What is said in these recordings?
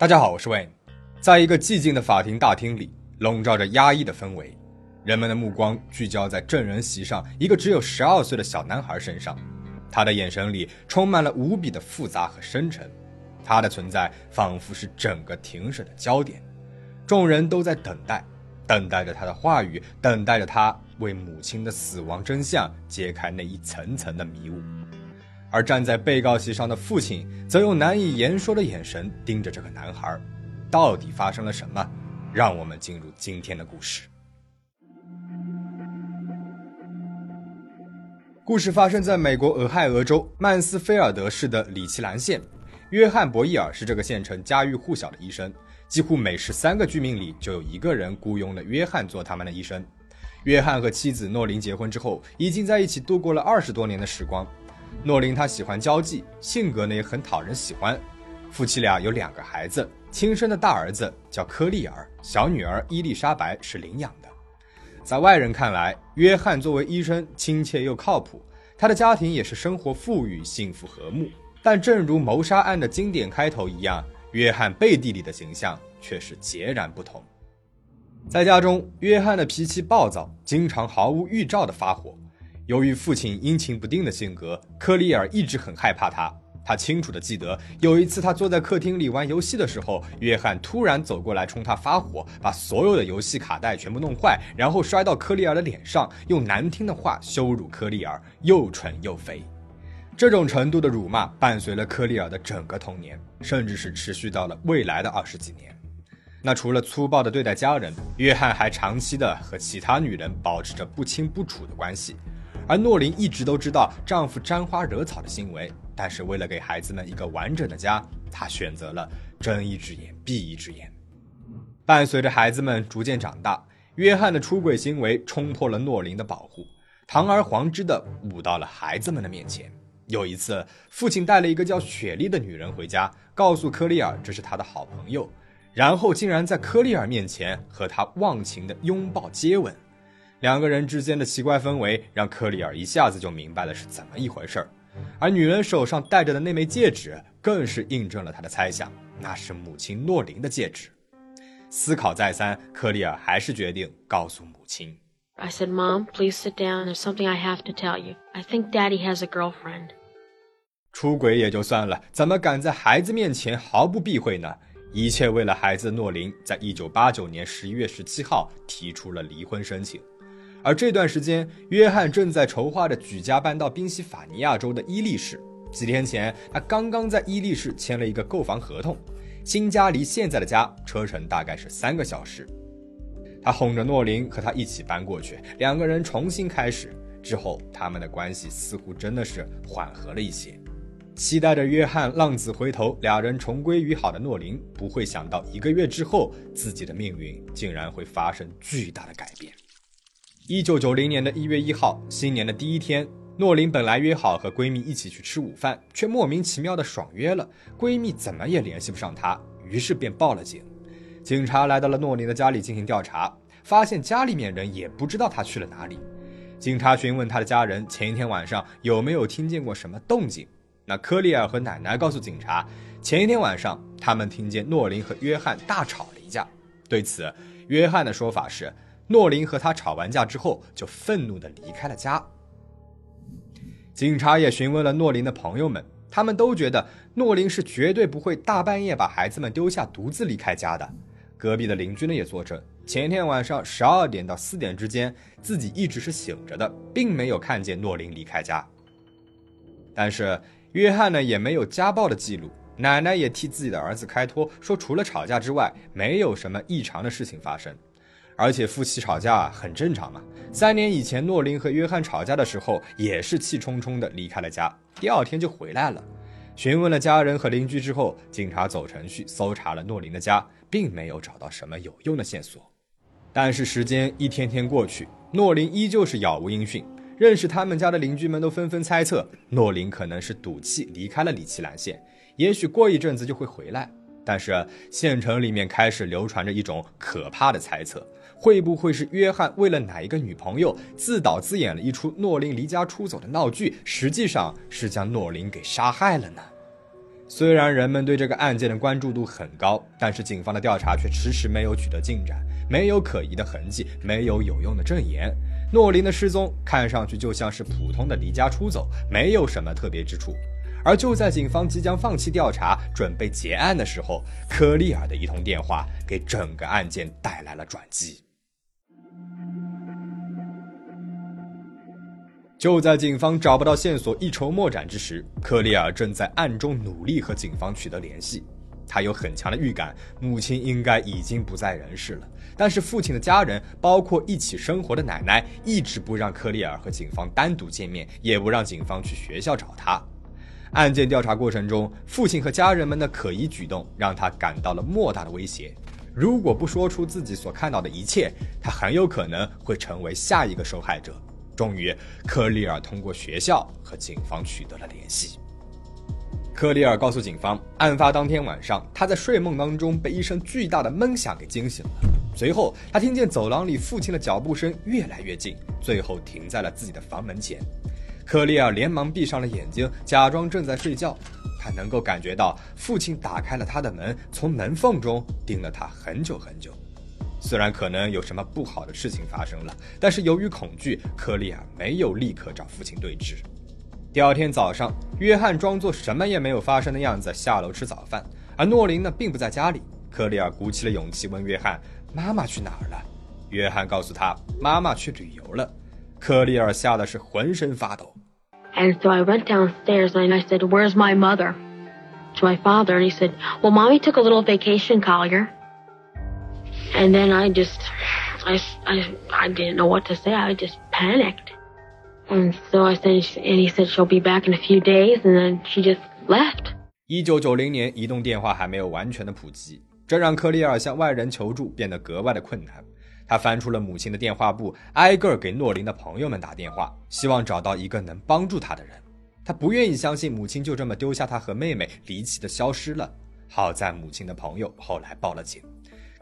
大家好，我是 Wayne。在一个寂静的法庭大厅里，笼罩着压抑的氛围，人们的目光聚焦在证人席上一个只有十二岁的小男孩身上，他的眼神里充满了无比的复杂和深沉，他的存在仿佛是整个庭审的焦点。众人都在等待，等待着他的话语，等待着他为母亲的死亡真相揭开那一层层的迷雾。而站在被告席上的父亲则用难以言说的眼神盯着这个男孩，到底发生了什么？让我们进入今天的故事。故事发生在美国俄亥俄州曼斯菲尔德市的里奇兰县，约翰·博伊尔是这个县城家喻户晓的医生，几乎每十三个居民里就有一个人雇佣了约翰做他们的医生。约翰和妻子诺琳结婚之后，已经在一起度过了二十多年的时光。诺琳他喜欢交际，性格呢也很讨人喜欢。夫妻俩有两个孩子，亲生的大儿子叫科利尔，小女儿伊丽莎白是领养的。在外人看来，约翰作为医生亲切又靠谱，他的家庭也是生活富裕、幸福和睦。但正如谋杀案的经典开头一样，约翰背地里的形象却是截然不同。在家中，约翰的脾气暴躁，经常毫无预兆的发火。由于父亲阴晴不定的性格，科里尔一直很害怕他。他清楚地记得，有一次他坐在客厅里玩游戏的时候，约翰突然走过来冲他发火，把所有的游戏卡带全部弄坏，然后摔到科里尔的脸上，用难听的话羞辱科里尔，又蠢又肥。这种程度的辱骂伴随了科里尔的整个童年，甚至是持续到了未来的二十几年。那除了粗暴地对待家人，约翰还长期的和其他女人保持着不清不楚的关系。而诺琳一直都知道丈夫沾花惹草的行为，但是为了给孩子们一个完整的家，她选择了睁一只眼闭一只眼。伴随着孩子们逐渐长大，约翰的出轨行为冲破了诺琳的保护，堂而皇之的舞到了孩子们的面前。有一次，父亲带了一个叫雪莉的女人回家，告诉科利尔这是他的好朋友，然后竟然在科利尔面前和他忘情的拥抱接吻。两个人之间的奇怪氛围让克里尔一下子就明白了是怎么一回事儿，而女人手上戴着的那枚戒指更是印证了他的猜想，那是母亲诺琳的戒指。思考再三，克里尔还是决定告诉母亲。I said, "Mom, please sit down. There's something I have to tell you. I think Daddy has a girlfriend." 出轨也就算了，怎么敢在孩子面前毫不避讳呢？一切为了孩子，诺琳在一九八九年十一月十七号提出了离婚申请。而这段时间，约翰正在筹划着举家搬到宾夕法尼亚州的伊利市。几天前，他刚刚在伊利市签了一个购房合同，新家离现在的家车程大概是三个小时。他哄着诺琳和他一起搬过去，两个人重新开始。之后，他们的关系似乎真的是缓和了一些。期待着约翰浪子回头，俩人重归于好的诺琳，不会想到一个月之后，自己的命运竟然会发生巨大的改变。一九九零年的一月一号，新年的第一天，诺琳本来约好和闺蜜一起去吃午饭，却莫名其妙的爽约了。闺蜜怎么也联系不上她，于是便报了警。警察来到了诺琳的家里进行调查，发现家里面人也不知道她去了哪里。警察询问她的家人前一天晚上有没有听见过什么动静。那科里尔和奶奶告诉警察，前一天晚上他们听见诺琳和约翰大吵了一架。对此，约翰的说法是。诺琳和他吵完架之后，就愤怒地离开了家。警察也询问了诺琳的朋友们，他们都觉得诺琳是绝对不会大半夜把孩子们丢下独自离开家的。隔壁的邻居呢也作证，前天晚上十二点到四点之间，自己一直是醒着的，并没有看见诺琳离开家。但是约翰呢也没有家暴的记录，奶奶也替自己的儿子开脱，说除了吵架之外，没有什么异常的事情发生。而且夫妻吵架很正常嘛。三年以前，诺琳和约翰吵架的时候，也是气冲冲的离开了家，第二天就回来了。询问了家人和邻居之后，警察走程序搜查了诺琳的家，并没有找到什么有用的线索。但是时间一天天过去，诺琳依旧是杳无音讯。认识他们家的邻居们都纷纷猜测，诺琳可能是赌气离开了里奇兰县，也许过一阵子就会回来。但是县城里面开始流传着一种可怕的猜测。会不会是约翰为了哪一个女朋友自导自演了一出诺琳离家出走的闹剧？实际上是将诺琳给杀害了呢？虽然人们对这个案件的关注度很高，但是警方的调查却迟迟没有取得进展，没有可疑的痕迹，没有有用的证言。诺林的失踪看上去就像是普通的离家出走，没有什么特别之处。而就在警方即将放弃调查、准备结案的时候，科利尔的一通电话给整个案件带来了转机。就在警方找不到线索、一筹莫展之时，科利尔正在暗中努力和警方取得联系。他有很强的预感，母亲应该已经不在人世了。但是父亲的家人，包括一起生活的奶奶，一直不让科利尔和警方单独见面，也不让警方去学校找他。案件调查过程中，父亲和家人们的可疑举动让他感到了莫大的威胁。如果不说出自己所看到的一切，他很有可能会成为下一个受害者。终于，科利尔通过学校和警方取得了联系。科利尔告诉警方，案发当天晚上，他在睡梦当中被一声巨大的闷响给惊醒了。随后，他听见走廊里父亲的脚步声越来越近，最后停在了自己的房门前。科利尔连忙闭上了眼睛，假装正在睡觉。他能够感觉到父亲打开了他的门，从门缝中盯了他很久很久。虽然可能有什么不好的事情发生了，但是由于恐惧，科利尔没有立刻找父亲对峙。第二天早上，约翰装作什么也没有发生的样子下楼吃早饭，而诺林呢并不在家里。科利尔鼓起了勇气问约翰：“妈妈去哪儿了？”约翰告诉他：“妈妈去旅游了。”科利尔吓得是浑身发抖。And so I went downstairs and I said, "Where's my mother?" To my father, and he said, "Well, mommy took a little vacation, Collier." And then I just, I, I, I didn't know what to say. I just panicked. And so I said, and he said she'll be back in a few days, and then she just left. 一九九零年，移动电话还没有完全的普及，这让克利尔向外人求助变得格外的困难。 他翻出了母亲的电话簿，挨个给诺林的朋友们打电话，希望找到一个能帮助他的人。他不愿意相信母亲就这么丢下他和妹妹离奇的消失了。好在母亲的朋友后来报了警。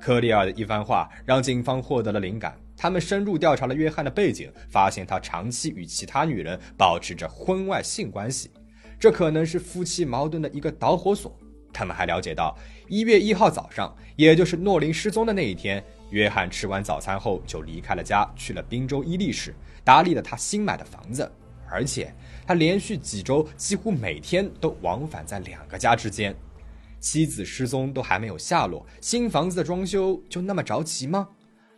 科利尔的一番话让警方获得了灵感，他们深入调查了约翰的背景，发现他长期与其他女人保持着婚外性关系，这可能是夫妻矛盾的一个导火索。他们还了解到，一月一号早上，也就是诺林失踪的那一天，约翰吃完早餐后就离开了家，去了宾州伊利市，打理了他新买的房子，而且他连续几周几乎每天都往返在两个家之间。妻子失踪都还没有下落，新房子的装修就那么着急吗？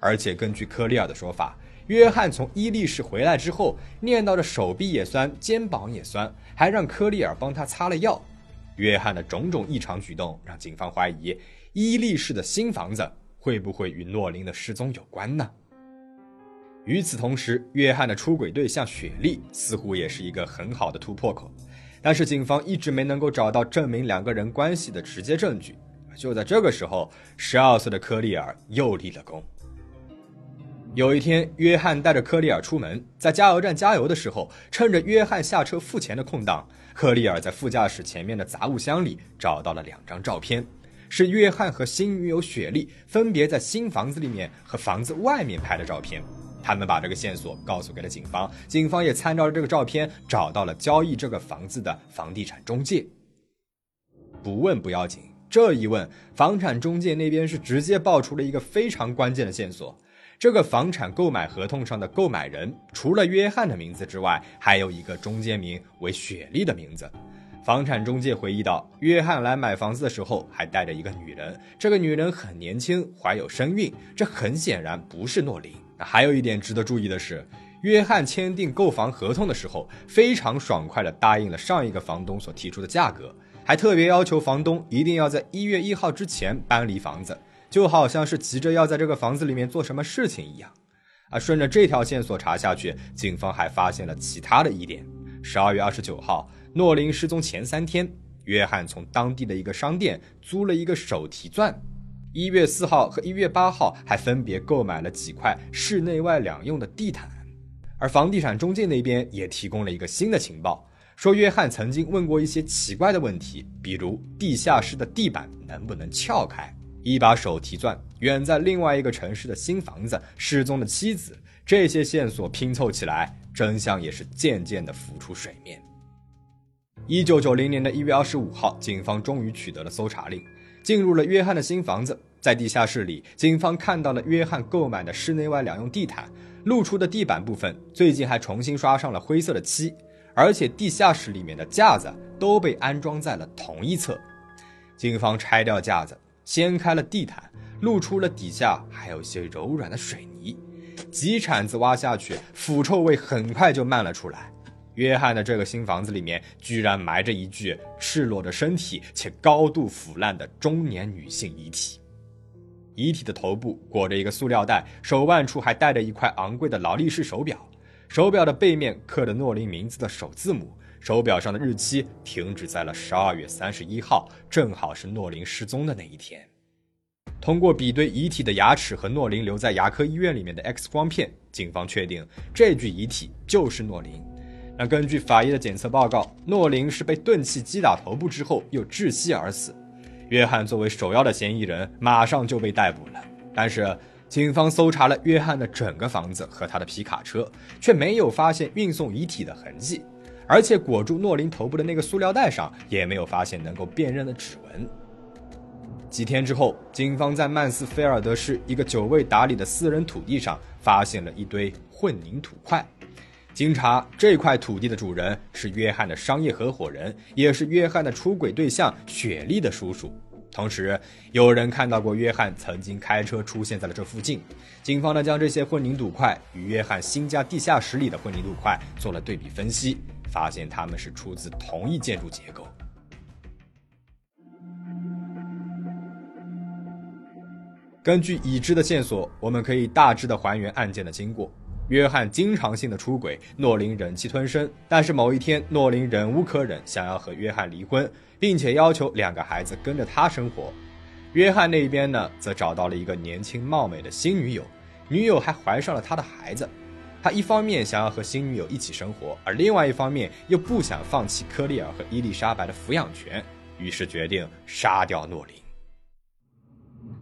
而且根据科利尔的说法，约翰从伊利市回来之后，念叨着手臂也酸，肩膀也酸，还让科利尔帮他擦了药。约翰的种种异常举动让警方怀疑，伊利市的新房子会不会与诺林的失踪有关呢？与此同时，约翰的出轨对象雪莉似乎也是一个很好的突破口。但是警方一直没能够找到证明两个人关系的直接证据。就在这个时候，十二岁的科利尔又立了功。有一天，约翰带着科利尔出门，在加油站加油的时候，趁着约翰下车付钱的空档，科利尔在副驾驶前面的杂物箱里找到了两张照片，是约翰和新女友雪莉分别在新房子里面和房子外面拍的照片。他们把这个线索告诉给了警方，警方也参照了这个照片找到了交易这个房子的房地产中介。不问不要紧，这一问，房产中介那边是直接爆出了一个非常关键的线索：这个房产购买合同上的购买人除了约翰的名字之外，还有一个中间名为雪莉的名字。房产中介回忆道，约翰来买房子的时候还带着一个女人，这个女人很年轻，怀有身孕，这很显然不是诺林。还有一点值得注意的是，约翰签订购房合同的时候，非常爽快地答应了上一个房东所提出的价格，还特别要求房东一定要在一月一号之前搬离房子，就好像是急着要在这个房子里面做什么事情一样。啊，顺着这条线索查下去，警方还发现了其他的疑点。十二月二十九号，诺林失踪前三天，约翰从当地的一个商店租了一个手提钻。一月四号和一月八号还分别购买了几块室内外两用的地毯，而房地产中介那边也提供了一个新的情报，说约翰曾经问过一些奇怪的问题，比如地下室的地板能不能撬开，一把手提钻，远在另外一个城市的新房子，失踪的妻子，这些线索拼凑起来，真相也是渐渐的浮出水面。一九九零年的一月二十五号，警方终于取得了搜查令，进入了约翰的新房子。在地下室里，警方看到了约翰购买的室内外两用地毯，露出的地板部分最近还重新刷上了灰色的漆，而且地下室里面的架子都被安装在了同一侧。警方拆掉架子，掀开了地毯，露出了底下还有些柔软的水泥。几铲子挖下去，腐臭味很快就漫了出来。约翰的这个新房子里面，居然埋着一具赤裸着身体且高度腐烂的中年女性遗体。遗体的头部裹着一个塑料袋，手腕处还戴着一块昂贵的劳力士手表，手表的背面刻着诺林名字的首字母，手表上的日期停止在了十二月三十一号，正好是诺林失踪的那一天。通过比对遗体的牙齿和诺林留在牙科医院里面的 X 光片，警方确定这具遗体就是诺林。那根据法医的检测报告，诺林是被钝器击打头部之后又窒息而死。约翰作为首要的嫌疑人，马上就被逮捕了。但是，警方搜查了约翰的整个房子和他的皮卡车，却没有发现运送遗体的痕迹，而且裹住诺林头部的那个塑料袋上也没有发现能够辨认的指纹。几天之后，警方在曼斯菲尔德市一个久未打理的私人土地上发现了一堆混凝土块。经查，这块土地的主人是约翰的商业合伙人，也是约翰的出轨对象雪莉的叔叔。同时，有人看到过约翰曾经开车出现在了这附近。警方呢，将这些混凝土块与约翰新家地下室里的混凝土块做了对比分析，发现它们是出自同一建筑结构。根据已知的线索，我们可以大致的还原案件的经过。约翰经常性的出轨，诺林忍气吞声。但是某一天，诺林忍无可忍，想要和约翰离婚，并且要求两个孩子跟着他生活。约翰那边呢，则找到了一个年轻貌美的新女友，女友还怀上了他的孩子。他一方面想要和新女友一起生活，而另外一方面又不想放弃科利尔和伊丽莎白的抚养权，于是决定杀掉诺林。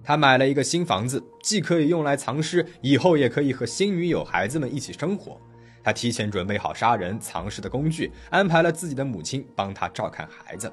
他买了一个新房子，既可以用来藏尸，以后也可以和新女友、孩子们一起生活。他提前准备好杀人藏尸的工具，安排了自己的母亲帮他照看孩子。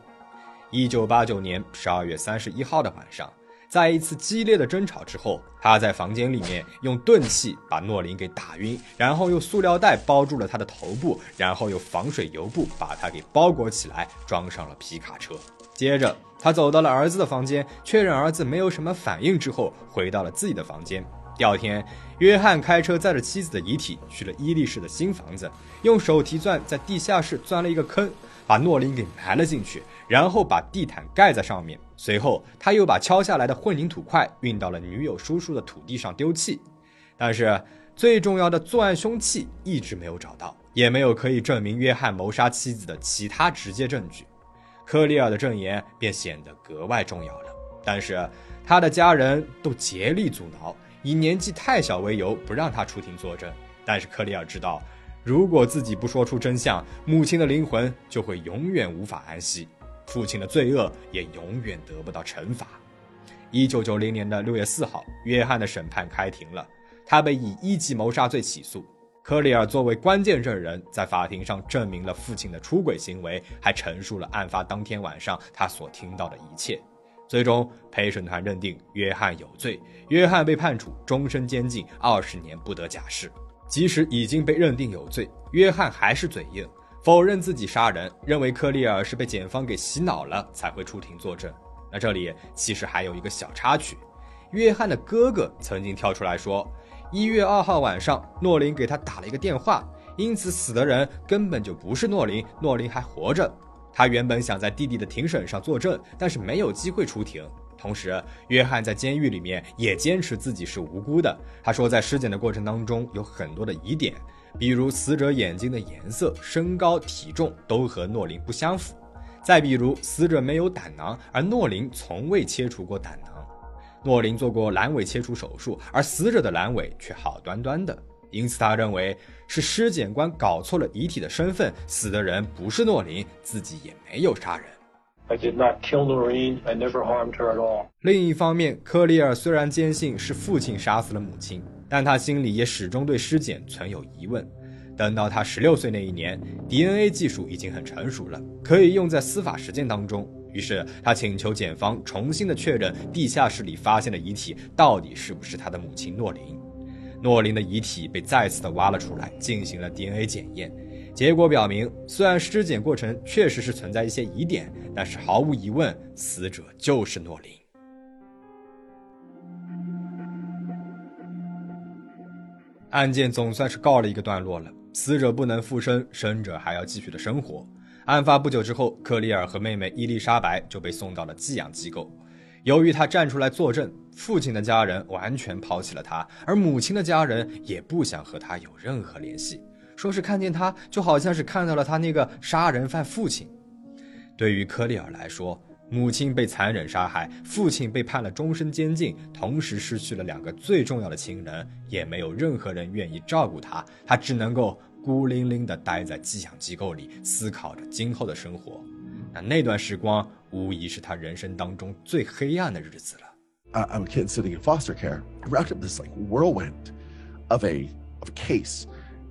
一九八九年十二月三十一号的晚上，在一次激烈的争吵之后，他在房间里面用钝器把诺林给打晕，然后用塑料袋包住了他的头部，然后用防水油布把他给包裹起来，装上了皮卡车。接着，他走到了儿子的房间，确认儿子没有什么反应之后，回到了自己的房间。第二天，约翰开车载着妻子的遗体去了伊利市的新房子，用手提钻在地下室钻了一个坑，把诺林给埋了进去，然后把地毯盖在上面。随后，他又把敲下来的混凝土块运到了女友叔叔的土地上丢弃。但是，最重要的作案凶器一直没有找到，也没有可以证明约翰谋杀妻子的其他直接证据。科里尔的证言便显得格外重要了，但是他的家人都竭力阻挠，以年纪太小为由不让他出庭作证。但是克里尔知道，如果自己不说出真相，母亲的灵魂就会永远无法安息，父亲的罪恶也永远得不到惩罚。一九九零年的六月四号，约翰的审判开庭了，他被以一级谋杀罪起诉。科里尔作为关键证人，在法庭上证明了父亲的出轨行为，还陈述了案发当天晚上他所听到的一切。最终，陪审团认定约翰有罪，约翰被判处终身监禁，二十年不得假释。即使已经被认定有罪，约翰还是嘴硬，否认自己杀人，认为科里尔是被检方给洗脑了才会出庭作证。那这里其实还有一个小插曲，约翰的哥哥曾经跳出来说。一月二号晚上，诺林给他打了一个电话，因此死的人根本就不是诺林，诺林还活着。他原本想在弟弟的庭审上作证，但是没有机会出庭。同时，约翰在监狱里面也坚持自己是无辜的。他说，在尸检的过程当中有很多的疑点，比如死者眼睛的颜色、身高、体重都和诺林不相符；再比如死者没有胆囊，而诺林从未切除过胆囊。诺林做过阑尾切除手术，而死者的阑尾却好端端的，因此他认为是尸检官搞错了遗体的身份，死的人不是诺林，自己也没有杀人。I did not kill Noreen. I never harmed her at all. 另一方面，科里尔虽然坚信是父亲杀死了母亲，但他心里也始终对尸检存有疑问。等到他十六岁那一年，DNA 技术已经很成熟了，可以用在司法实践当中。于是他请求检方重新的确认地下室里发现的遗体到底是不是他的母亲诺琳。诺琳的遗体被再次的挖了出来，进行了 DNA 检验，结果表明，虽然尸检过程确实是存在一些疑点，但是毫无疑问，死者就是诺琳。案件总算是告了一个段落了，死者不能复生，生者还要继续的生活。案发不久之后，克里尔和妹妹伊丽莎白就被送到了寄养机构。由于他站出来作证，父亲的家人完全抛弃了他，而母亲的家人也不想和他有任何联系，说是看见他就好像是看到了他那个杀人犯父亲。对于克里尔来说，母亲被残忍杀害，父亲被判了终身监禁，同时失去了两个最重要的亲人，也没有任何人愿意照顾他，他只能够孤零零地待在寄养机构里，思考着今后的生活。那那段时光无疑是他人生当中最黑暗的日子了。I'm a kid sitting in foster care, wrapped up this like whirlwind of a of a case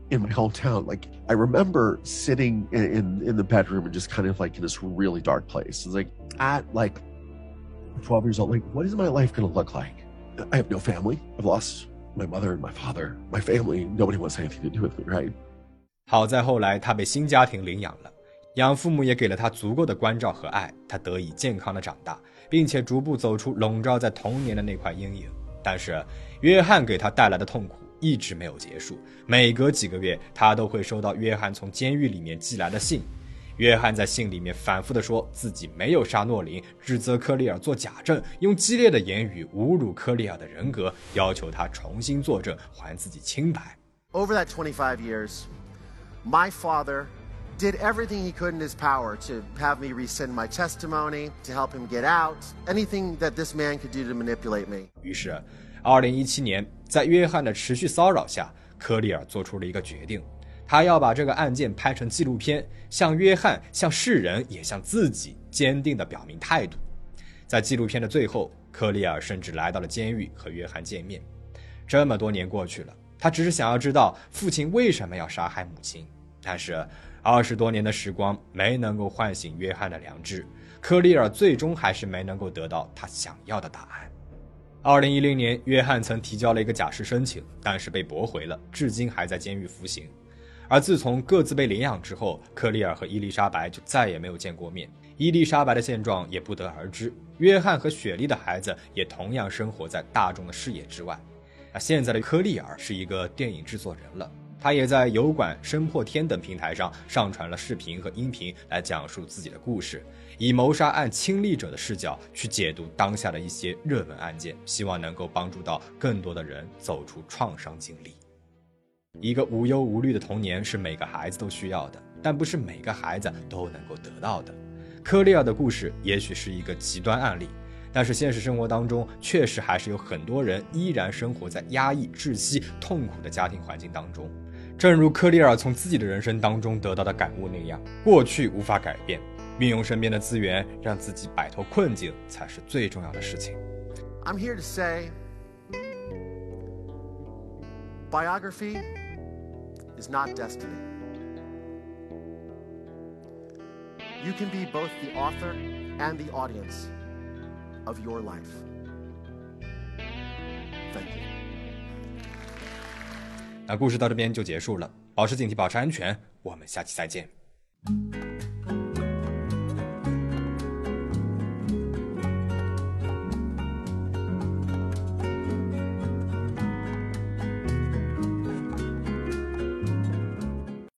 in my hometown. Like I remember sitting in, in, in the bedroom and just kind of like in this really dark place. It's like at like 12 years old, like what is my life going to look like? I have no family. I've lost my mother and my father. My family, nobody wants anything to do with me, right? 好在后来他被新家庭领养了，养父母也给了他足够的关照和爱，他得以健康的长大，并且逐步走出笼罩在童年的那块阴影。但是，约翰给他带来的痛苦一直没有结束。每隔几个月，他都会收到约翰从监狱里面寄来的信。约翰在信里面反复的说自己没有杀诺林，指责科利尔做假证，用激烈的言语侮辱科利尔的人格，要求他重新作证，还自己清白。Over that twenty-five years, my father did everything he could in his power to have me rescind my testimony, to help him get out, anything that this man could do to manipulate me. 于是，二零一七年，在约翰的持续骚扰下，科里尔做出了一个决定。他要把这个案件拍成纪录片，向约翰、向世人，也向自己坚定地表明态度。在纪录片的最后，科里尔甚至来到了监狱和约翰见面。这么多年过去了，他只是想要知道父亲为什么要杀害母亲。但是，二十多年的时光没能够唤醒约翰的良知，科利尔最终还是没能够得到他想要的答案。二零一零年，约翰曾提交了一个假释申请，但是被驳回了，至今还在监狱服刑。而自从各自被领养之后，克利尔和伊丽莎白就再也没有见过面。伊丽莎白的现状也不得而知。约翰和雪莉的孩子也同样生活在大众的视野之外。那现在的科利尔是一个电影制作人了，他也在油管、声破天等平台上上传了视频和音频，来讲述自己的故事，以谋杀案亲历者的视角去解读当下的一些热门案件，希望能够帮助到更多的人走出创伤经历。一个无忧无虑的童年是每个孩子都需要的，但不是每个孩子都能够得到的。科利尔的故事也许是一个极端案例，但是现实生活当中确实还是有很多人依然生活在压抑、窒息、痛苦的家庭环境当中。正如科利尔从自己的人生当中得到的感悟那样，过去无法改变，运用身边的资源让自己摆脱困境才是最重要的事情。I'm here to say biography is not destiny. You can be both the author and the audience of your life. Thank you. 那故事到这边就结束了，保持警惕，保持安全，我们下期再见。